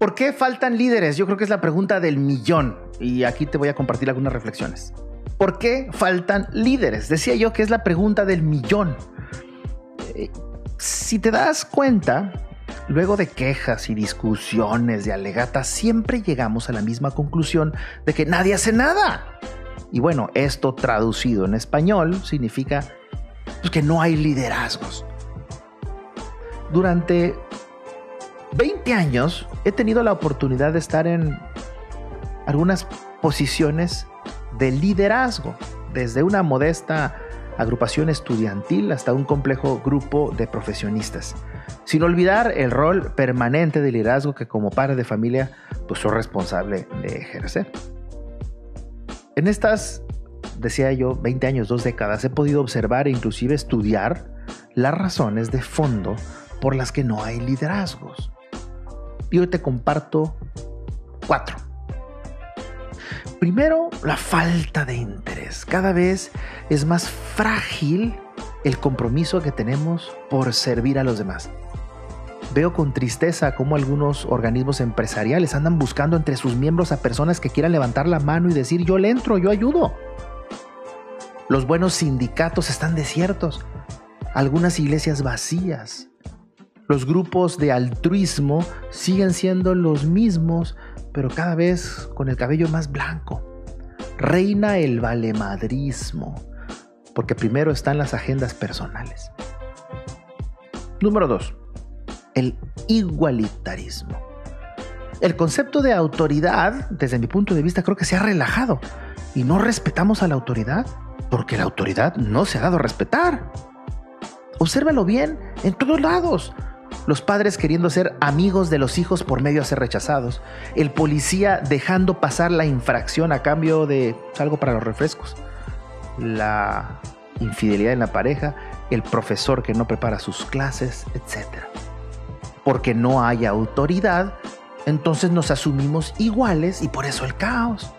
¿Por qué faltan líderes? Yo creo que es la pregunta del millón y aquí te voy a compartir algunas reflexiones. ¿Por qué faltan líderes? Decía yo que es la pregunta del millón. Eh, si te das cuenta, luego de quejas y discusiones, de alegatas, siempre llegamos a la misma conclusión de que nadie hace nada. Y bueno, esto traducido en español significa pues, que no hay liderazgos. Durante 20 años he tenido la oportunidad de estar en algunas posiciones de liderazgo, desde una modesta agrupación estudiantil hasta un complejo grupo de profesionistas. Sin olvidar el rol permanente de liderazgo que como padre de familia pues soy responsable de ejercer. En estas, decía yo, 20 años, dos décadas, he podido observar e inclusive estudiar las razones de fondo por las que no hay liderazgos. Y hoy te comparto cuatro. Primero, la falta de interés. Cada vez es más frágil el compromiso que tenemos por servir a los demás. Veo con tristeza cómo algunos organismos empresariales andan buscando entre sus miembros a personas que quieran levantar la mano y decir yo le entro, yo ayudo. Los buenos sindicatos están desiertos, algunas iglesias vacías, los grupos de altruismo siguen siendo los mismos, pero cada vez con el cabello más blanco. Reina el valemadrismo, porque primero están las agendas personales. Número 2. El igualitarismo. El concepto de autoridad, desde mi punto de vista, creo que se ha relajado y no respetamos a la autoridad porque la autoridad no se ha dado a respetar. Obsérvalo bien en todos lados los padres queriendo ser amigos de los hijos por medio de ser rechazados, el policía dejando pasar la infracción a cambio de algo para los refrescos, la infidelidad en la pareja, el profesor que no prepara sus clases, etc. Porque no hay autoridad, entonces nos asumimos iguales y por eso el caos.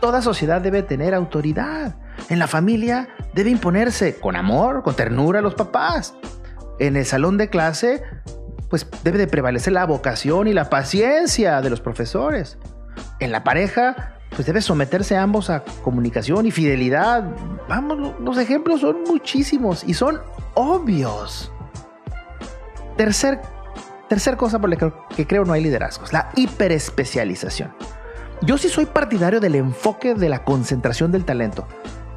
Toda sociedad debe tener autoridad. En la familia debe imponerse con amor, con ternura a los papás en el salón de clase, pues debe de prevalecer la vocación y la paciencia de los profesores. En la pareja, pues debe someterse ambos a comunicación y fidelidad. Vamos, los ejemplos son muchísimos y son obvios. Tercer, tercer cosa por la que creo no hay liderazgos, la hiperespecialización. Yo sí soy partidario del enfoque de la concentración del talento,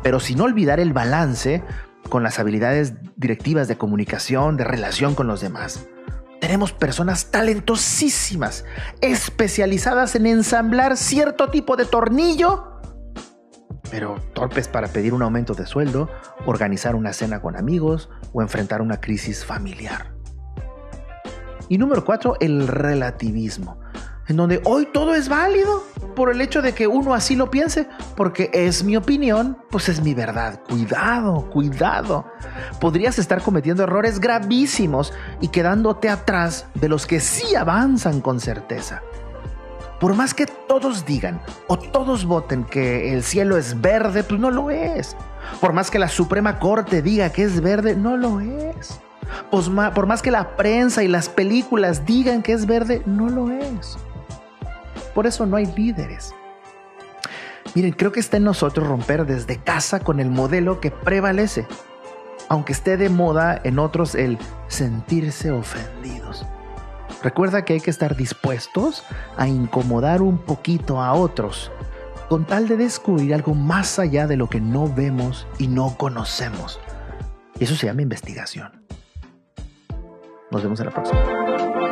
pero sin olvidar el balance con las habilidades directivas de comunicación, de relación con los demás. Tenemos personas talentosísimas, especializadas en ensamblar cierto tipo de tornillo, pero torpes para pedir un aumento de sueldo, organizar una cena con amigos o enfrentar una crisis familiar. Y número cuatro, el relativismo en donde hoy todo es válido por el hecho de que uno así lo piense, porque es mi opinión, pues es mi verdad. Cuidado, cuidado. Podrías estar cometiendo errores gravísimos y quedándote atrás de los que sí avanzan con certeza. Por más que todos digan o todos voten que el cielo es verde, pues no lo es. Por más que la Suprema Corte diga que es verde, no lo es. Por más que la prensa y las películas digan que es verde, no lo es. Por eso no hay líderes. Miren, creo que está en nosotros romper desde casa con el modelo que prevalece, aunque esté de moda en otros el sentirse ofendidos. Recuerda que hay que estar dispuestos a incomodar un poquito a otros, con tal de descubrir algo más allá de lo que no vemos y no conocemos. Eso se llama investigación. Nos vemos en la próxima.